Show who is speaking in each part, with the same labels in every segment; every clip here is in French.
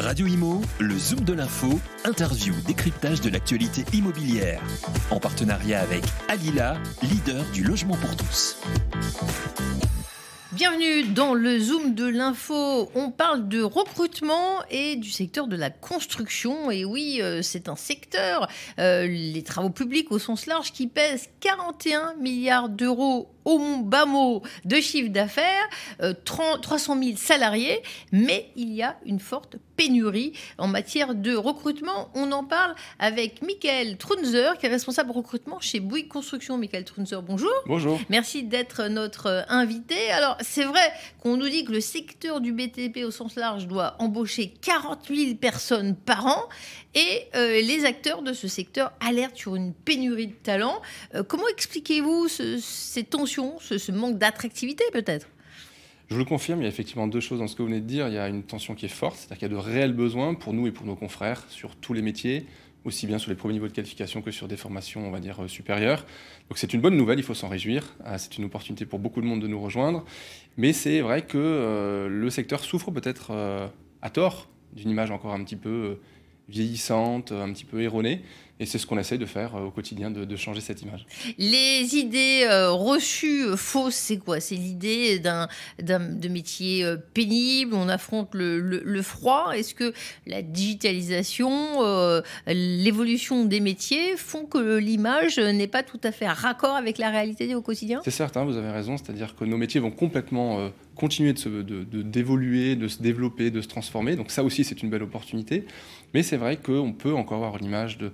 Speaker 1: Radio Imo, le Zoom de l'info, interview, décryptage de l'actualité immobilière. En partenariat avec Alila, leader du logement pour tous.
Speaker 2: Bienvenue dans le Zoom de l'info. On parle de recrutement et du secteur de la construction. Et oui, euh, c'est un secteur, euh, les travaux publics au sens large, qui pèse 41 milliards d'euros au bas mot de chiffre d'affaires, 300 euh, 000 salariés, mais il y a une forte pénurie en matière de recrutement. On en parle avec Michael Trunzer, qui est responsable recrutement chez Bouygues Construction. Michael Trunzer, bonjour.
Speaker 3: Bonjour.
Speaker 2: Merci d'être notre invité. Alors, c'est vrai qu'on nous dit que le secteur du BTP au sens large doit embaucher 40 000 personnes par an et euh, les acteurs de ce secteur alertent sur une pénurie de talents. Euh, comment expliquez-vous ces tensions, ce, manque d'attractivité peut-être?
Speaker 3: Je vous le confirme, il y a effectivement deux choses dans ce que vous venez de dire. Il y a une tension qui est forte, c'est-à-dire qu'il y a de réels besoins pour nous et pour nos confrères sur tous les métiers, aussi bien sur les premiers niveaux de qualification que sur des formations, on va dire, euh, supérieures. Donc c'est une bonne nouvelle, il faut s'en réjouir. C'est une opportunité pour beaucoup de monde de nous rejoindre. Mais c'est vrai que le secteur souffre peut-être à tort d'une image encore un petit peu vieillissante, un petit peu erronée. Et c'est ce qu'on essaye de faire euh, au quotidien, de, changer cette image.
Speaker 2: Les idées euh, reçues euh, fausses, c'est quoi? C'est l'idée d'un, de métier pénible, on affronte le, froid. Est-ce que la digitalisation, l'évolution des métiers font que l'image n'est pas tout à fait raccord avec la réalité au quotidien?
Speaker 3: C'est certain, vous avez raison. C'est-à-dire que nos métiers vont complètement continuer de, de, d'évoluer, de se développer, de se transformer. Donc ça aussi, c'est une belle opportunité. Mais c'est vrai qu'on peut encore avoir l'image de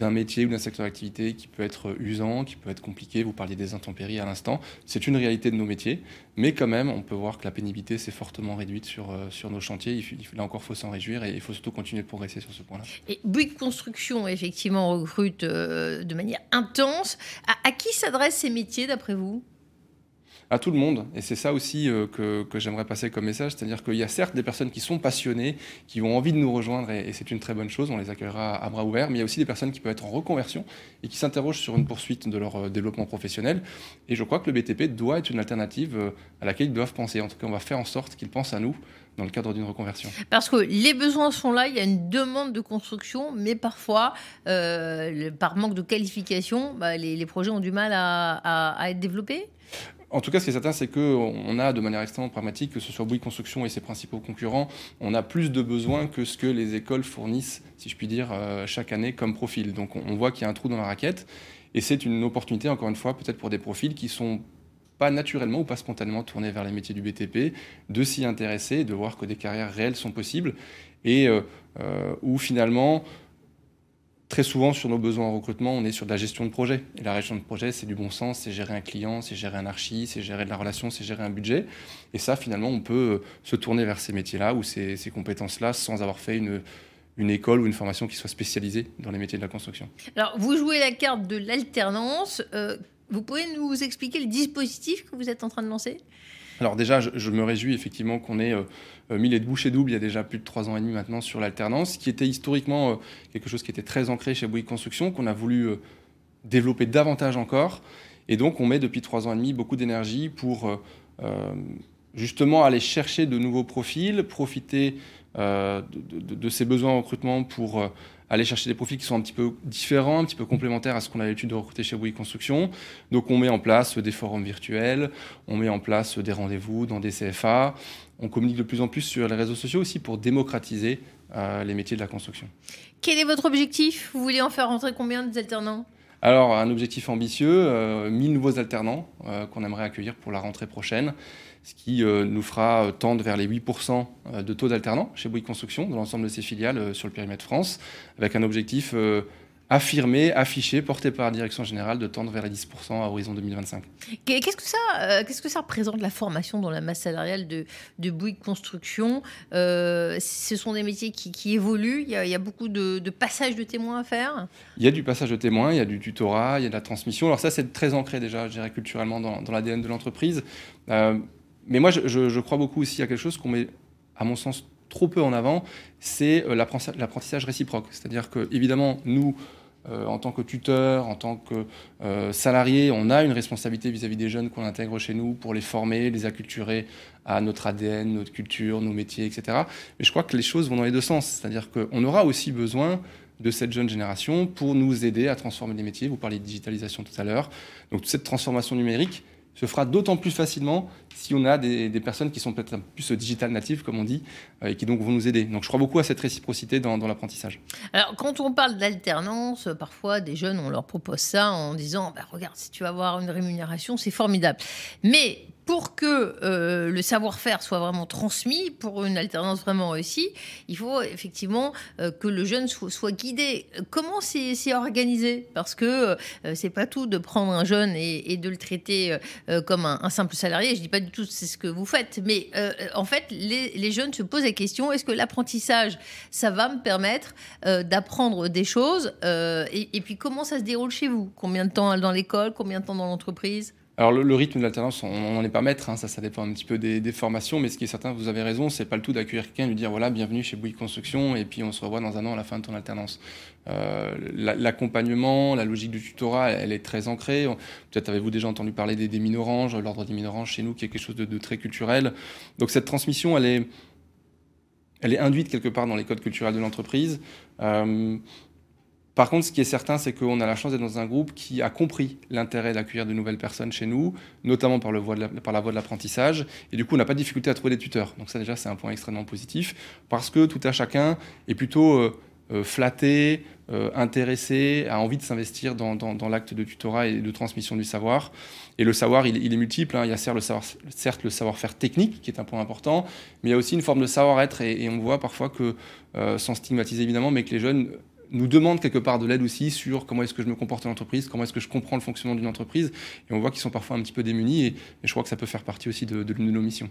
Speaker 3: d'un métier ou d'un secteur d'activité qui peut être usant, qui peut être compliqué. Vous parliez des intempéries à l'instant. C'est une réalité de nos métiers, mais quand même, on peut voir que la pénibilité s'est fortement réduite sur, euh, sur nos chantiers. Il, là encore, il faut s'en réjouir et il faut surtout continuer de progresser sur ce point-là.
Speaker 2: Et Bouygues Construction, effectivement, recrute euh, de manière intense. à qui s'adressent ces métiers, d'après vous?
Speaker 3: À tout le monde. Et c'est ça aussi euh, que, j'aimerais passer comme message, c'est-à-dire qu'il y a certes des personnes qui sont passionnées, qui ont envie de nous rejoindre, et, c'est une très bonne chose, on les accueillera à, bras ouverts, mais il y a aussi des personnes qui peuvent être en reconversion et qui s'interrogent sur une poursuite de leur euh, développement professionnel. Et je crois que le BTP doit être une alternative euh, à laquelle ils doivent penser. En tout cas, on va faire en sorte qu'ils pensent à nous dans le cadre d'une reconversion.
Speaker 2: Parce que les besoins sont là, il y a une demande de construction, mais parfois, par manque de qualification, bah, les, projets ont du mal à être développés?
Speaker 3: En tout cas, ce qui est certain, c'est qu'on a de manière extrêmement pragmatique, que ce soit Bouygues Construction et ses principaux concurrents, on a plus de besoins que ce que les écoles fournissent, si je puis dire, euh, chaque année comme profil. Donc on voit qu'il y a un trou dans la raquette. Et c'est une opportunité, encore une fois, peut-être pour des profils qui sont pas naturellement ou pas spontanément tournés vers les métiers du BTP, de s'y intéresser, de voir que des carrières réelles sont possibles, et euh, euh, où finalement Très souvent, sur nos besoins en recrutement, on est sur de la gestion de projet. Et la gestion de projet, c'est du bon sens, c'est gérer un client, c'est gérer un archi, c'est gérer de la relation, c'est gérer un budget. Et ça, finalement, on peut euh, se tourner vers ces métiers-là ou ces, compétences-là sans avoir fait une, école ou une formation qui soit spécialisée dans les métiers de la construction.
Speaker 2: Alors, vous jouez la carte de l'alternance. Euh, vous pouvez nous expliquer le dispositif que vous êtes en train de lancer?
Speaker 3: Alors déjà, je, me réjouis effectivement qu'on ait euh, euh, mis les bouchées doubles il y a déjà plus de trois ans et demi maintenant sur l'alternance, qui était historiquement euh, quelque chose qui était très ancré chez Bouygues Construction, qu'on a voulu développer davantage encore. Et donc on met depuis trois ans et demi beaucoup d'énergie pour justement aller chercher de nouveaux profils, profiter de, de, ces besoins en recrutement pour aller chercher des profils qui sont un petit peu différents, un petit peu complémentaires à ce qu'on a l'habitude de recruter chez Bouygues Construction. Donc on met en place des forums virtuels, on met en place des rendez-vous dans des CFA, on communique de plus en plus sur les réseaux sociaux aussi pour démocratiser euh, les métiers de la construction.
Speaker 2: Quel est votre objectif? Vous voulez en faire rentrer combien d'alternants
Speaker 3: alors, un objectif ambitieux, 1000 euh, nouveaux alternants euh, qu'on aimerait accueillir pour la rentrée prochaine, ce qui euh, nous fera tendre vers les 8% de taux d'alternants chez Bouygues Construction, dans l'ensemble de ses filiales sur le périmètre France, avec un objectif affirmé, affiché, porté par la direction générale de tendre vers les 10% à horizon 2025.
Speaker 2: Qu'est-ce que ça, euh, qu'est-ce que ça représente la formation dans la masse salariale de, de Bouygues Construction? Euh, Ce sont des métiers qui, évoluent. Il y, a, beaucoup de, de, passages de témoins à faire?
Speaker 3: Il y a du passage de témoins, il y a du tutorat, il y a de la transmission. Alors ça, c'est très ancré déjà, je dirais culturellement dans, dans l'ADN de l'entreprise. Euh, mais moi, je, crois beaucoup aussi à quelque chose qu'on met, à mon sens, trop peu en avant, c'est l'apprentissage réciproque. C'est-à-dire que, évidemment, nous, euh, en tant que tuteur, en tant que euh, salarié, on a une responsabilité vis-à-vis des jeunes qu'on intègre chez nous pour les former, les acculturer à notre ADN, notre culture, nos métiers, etc. Mais je crois que les choses vont dans les deux sens. C'est-à-dire qu'on aura aussi besoin de cette jeune génération pour nous aider à transformer les métiers. Vous parliez de digitalisation tout à l'heure. Donc cette transformation numérique, se fera d'autant plus facilement si on a des, personnes qui sont peut-être plus digital natives, comme on dit, euh, et qui donc vont nous aider. Donc je crois beaucoup à cette réciprocité dans, l'apprentissage.
Speaker 2: Alors quand on parle d'alternance, parfois des jeunes, on leur propose ça en disant, bah, regarde, si tu vas avoir une rémunération, c'est formidable. Mais pour que euh, le savoir-faire soit vraiment transmis, pour une alternance vraiment réussie, il faut effectivement euh, que le jeune soit, guidé. Comment c'est organisé? Parce que euh, c'est pas tout de prendre un jeune et, de le traiter comme un, simple salarié. Je dis pas du tout c'est ce que vous faites, mais en fait, les, jeunes se posent la question est-ce que l'apprentissage, ça va me permettre d'apprendre des choses et, et puis comment ça se déroule chez vous? Combien de temps dans l'école? Combien de temps dans l'entreprise?
Speaker 3: Alors le, rythme de l'alternance, on n'en est pas maître, hein, ça, dépend un petit peu des, formations, mais ce qui est certain, vous avez raison, c'est pas le tout d'accueillir quelqu'un et lui dire voilà, bienvenue chez Bouygues Construction, et puis on se revoit dans un an à la fin de ton alternance. Euh, l'accompagnement, la logique du tutorat, elle, est très ancrée. Peut-être avez-vous déjà entendu parler des, des minoranges, l'ordre des minoranges chez nous, qui est quelque chose de, très culturel. Donc cette transmission, elle est, elle est induite quelque part dans les codes culturels de l'entreprise. Euh, par contre, ce qui est certain, c'est qu'on a la chance d'être dans un groupe qui a compris l'intérêt d'accueillir de nouvelles personnes chez nous, notamment par, le voie par la voie de l'apprentissage. Et du coup, on n'a pas de difficulté à trouver des tuteurs. Donc ça, déjà, c'est un point extrêmement positif, parce que tout à chacun est plutôt euh, euh, flatté, euh, intéressé, a envie de s'investir dans, l'acte de tutorat et de transmission du savoir. Et le savoir, il, est multiple. Hein. Il y a certes le, savoir, certes le savoir-faire technique, qui est un point important, mais il y a aussi une forme de savoir-être. Et, et, on voit parfois que, sans stigmatiser évidemment, mais que les jeunes nous demande quelque part de l'aide aussi sur comment est-ce que je me comporte en entreprise, comment est-ce que je comprends le fonctionnement d'une entreprise. Et on voit qu'ils sont parfois un petit peu démunis et, je crois que ça peut faire partie aussi de, de, nos missions.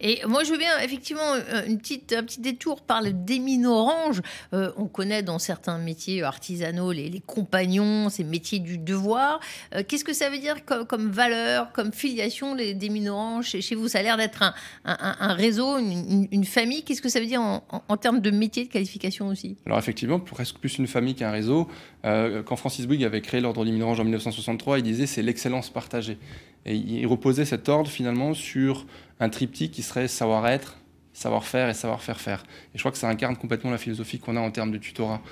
Speaker 2: Et moi, je viens effectivement euh, une petite, un petit détour par le démine orange. Euh, on connaît dans certains métiers artisanaux les, compagnons, ces métiers du devoir. Euh, qu'est-ce que ça veut dire comme, valeur, comme filiation, les démines orange chez, vous? Ça a l'air d'être un, un, réseau, une, famille. Qu'est-ce que ça veut dire en, en, termes de métier, de qualification aussi?
Speaker 3: Alors effectivement, presque plus une une famille qu'un réseau. Euh, quand Francis Bouygues avait créé l'ordre du en 1963, il disait c'est l'excellence partagée. Et il reposait cet ordre finalement sur un triptyque qui serait savoir-être, savoir-faire et savoir-faire faire. Et je crois que ça incarne complètement la philosophie qu'on a en termes de tutorat.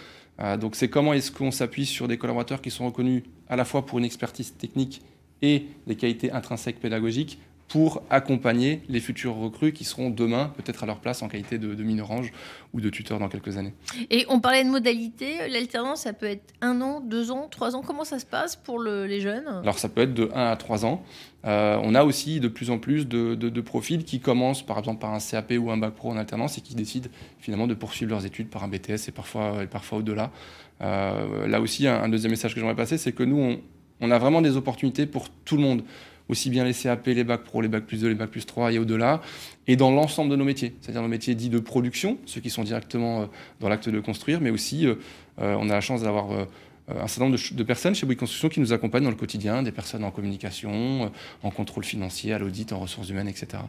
Speaker 3: Euh, donc c'est comment est-ce qu'on s'appuie sur des collaborateurs qui sont reconnus à la fois pour une expertise technique et des qualités intrinsèques pédagogiques pour accompagner les futurs recrues qui seront demain peut-être à leur place en qualité de, de orange ou de tuteur dans quelques années.
Speaker 2: Et on parlait de modalité, l'alternance ça peut être un an, deux ans, trois ans, comment ça se passe pour les jeunes?
Speaker 3: Alors ça peut être de 1 à 3 ans. Euh, on a aussi de plus en plus de, profils qui commencent par exemple par un CAP ou un bac pro en alternance et qui décident finalement de poursuivre leurs études par un BTS et parfois, et parfois au-delà. Euh, là aussi, un, deuxième message que j'aimerais passer, c'est que nous, on, on a vraiment des opportunités pour tout le monde aussi bien les CAP, les bacs pro, les bacs plus 2, les bacs plus 3 et au-delà, et dans l'ensemble de nos métiers, c'est-à-dire nos métiers dits de production, ceux qui sont directement euh, dans l'acte de construire, mais aussi euh, euh, on a la chance d'avoir un certain nombre de, personnes chez Bouygues Construction qui nous accompagnent dans le quotidien, des personnes en communication, en contrôle financier, à l'audit, en ressources humaines, etc.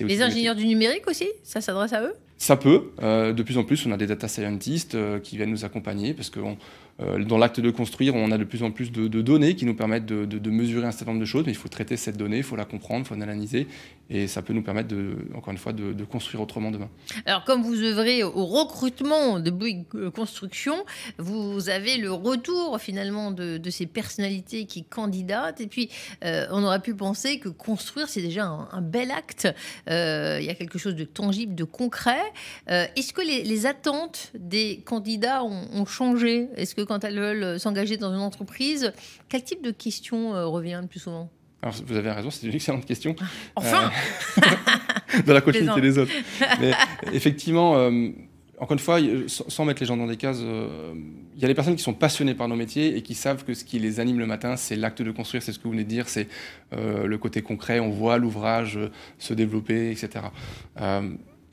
Speaker 2: Les ingénieurs du numérique aussi, ça s'adresse à eux?
Speaker 3: Ça peut. de plus en plus, on a des data scientists qui viennent nous accompagner parce qu'on euh, dans l'acte de construire, on a de plus en plus de, données qui nous permettent de, mesurer un certain nombre de choses, mais il faut traiter cette donnée, il faut la comprendre, il faut l'analyser, et ça peut nous permettre, de, encore une fois, de, construire autrement demain.
Speaker 2: Alors, comme vous œuvrez au recrutement de Bouygues Construction, vous avez le retour finalement de, ces personnalités qui candidatent, et puis euh, on aurait pu penser que construire, c'est déjà un, bel acte, euh, il y a quelque chose de tangible, de concret. Est-ce que les, attentes des candidats ont, ont changé? Est-ce que quand elles veulent euh, s'engager dans une entreprise, quel type de questions euh, revient le plus souvent?
Speaker 3: Alors, vous avez raison, c'est une excellente question.
Speaker 2: Enfin
Speaker 3: euh, Dans la continuité des autres. Mais effectivement, encore une fois, sans mettre les gens dans des cases, il y a des personnes qui sont passionnées par nos métiers et qui savent que ce qui les anime le matin, c'est l'acte de construire, c'est ce que vous venez de dire, c'est le côté concret, on voit l'ouvrage se développer, etc.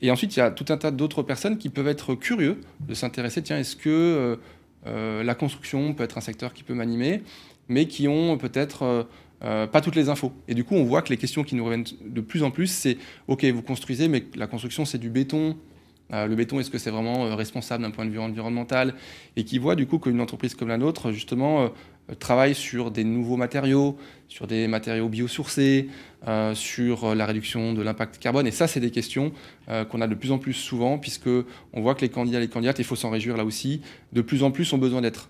Speaker 3: et ensuite, il y a tout un tas d'autres personnes qui peuvent être curieux de s'intéresser, tiens, est-ce que euh, la construction peut être un secteur qui peut m'animer, mais qui ont peut-être euh, euh, pas toutes les infos. Et du coup, on voit que les questions qui nous reviennent de plus en plus, c'est OK, vous construisez, mais la construction, c'est du béton, le béton, est-ce que c'est vraiment responsable d'un point de vue environnemental? Et qui voient du coup qu'une entreprise comme la nôtre, justement, travaille sur des nouveaux matériaux, sur des matériaux biosourcés, sur la réduction de l'impact carbone. Et ça, c'est des questions qu'on a de plus en plus souvent, puisque on voit que les candidats et les candidates, il faut s'en réjouir là aussi, de plus en plus ont besoin d'être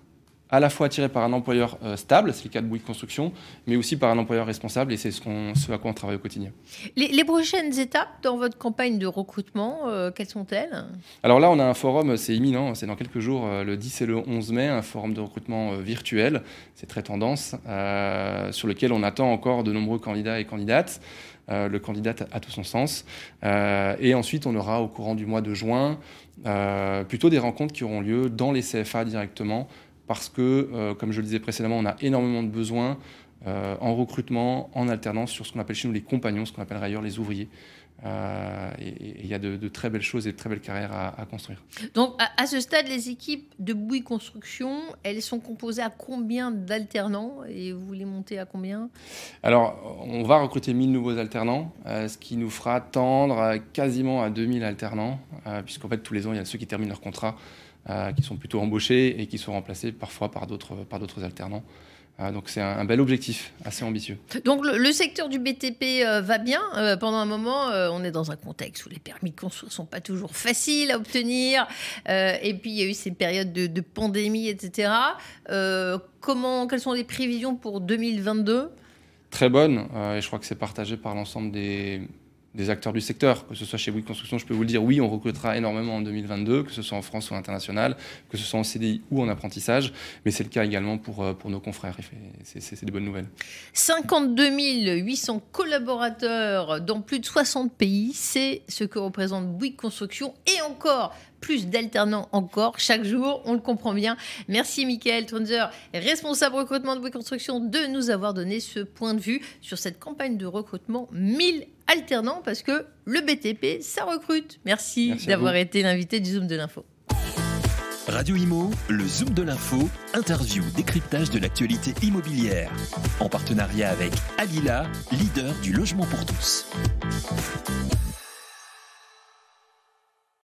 Speaker 3: à la fois attiré par un employeur euh, stable, c'est le cas de Bouygues Construction, mais aussi par un employeur responsable, et c'est ce, ce, à quoi on travaille au quotidien.
Speaker 2: Les, prochaines étapes dans votre campagne de recrutement, euh, quelles sont-elles?
Speaker 3: Alors là, on a un forum, c'est imminent, c'est dans quelques jours, euh, le 10 et le 11 mai, un forum de recrutement virtuel, c'est très tendance, sur lequel on attend encore de nombreux candidats et candidates. le candidat a tout son sens. et ensuite, on aura au courant du mois de juin plutôt des rencontres qui auront lieu dans les CFA directement parce que, euh, comme je le disais précédemment, on a énormément de besoins euh, en recrutement, en alternance sur ce qu'on appelle chez nous les compagnons, ce qu'on appelle ailleurs les ouvriers. Euh, et il y a de, très belles choses et de très belles carrières à, construire.
Speaker 2: Donc, à, ce stade, les équipes de Bouygues Construction, elles sont composées à combien d'alternants et vous les montez à combien?
Speaker 3: Alors, on va recruter 1000 nouveaux alternants, ce qui nous fera tendre quasiment à 2000 alternants, puisqu'en fait, tous les ans, il y a ceux qui terminent leur contrat euh, qui sont plutôt embauchés et qui sont remplacés parfois par d'autres, alternants. Euh, donc c'est un, bel objectif, assez ambitieux.
Speaker 2: Donc le, secteur du BTP euh, va bien. pendant un moment, on est dans un contexte où les permis de construire sont pas toujours faciles à obtenir. et puis il y a eu ces périodes de, de pandémie, etc. comment, quelles sont les prévisions pour 2022
Speaker 3: Très bonnes. et je crois que c'est partagé par l'ensemble des, des acteurs du secteur, que ce soit chez Bouygues Construction, je peux vous le dire, oui, on recrutera énormément en 2022, que ce soit en France ou à l'international, que ce soit en CDI ou en apprentissage, mais c'est le cas également pour, euh, pour nos confrères, c'est des bonnes nouvelles.
Speaker 2: 52 800 collaborateurs dans plus de 60 pays, c'est ce que représente Bouygues Construction, et encore plus d'alternants encore chaque jour, on le comprend bien. Merci Michael Tronzer, responsable recrutement de Bouygues Construction, de nous avoir donné ce point de vue sur cette campagne de recrutement 1000 alternants parce que le BTP, ça recrute. Merci, d'avoir été l'invité du Zoom de l'info.
Speaker 1: Radio Imo, le Zoom de l'info, interview, décryptage de l'actualité immobilière. En partenariat avec Alila, leader du logement pour tous.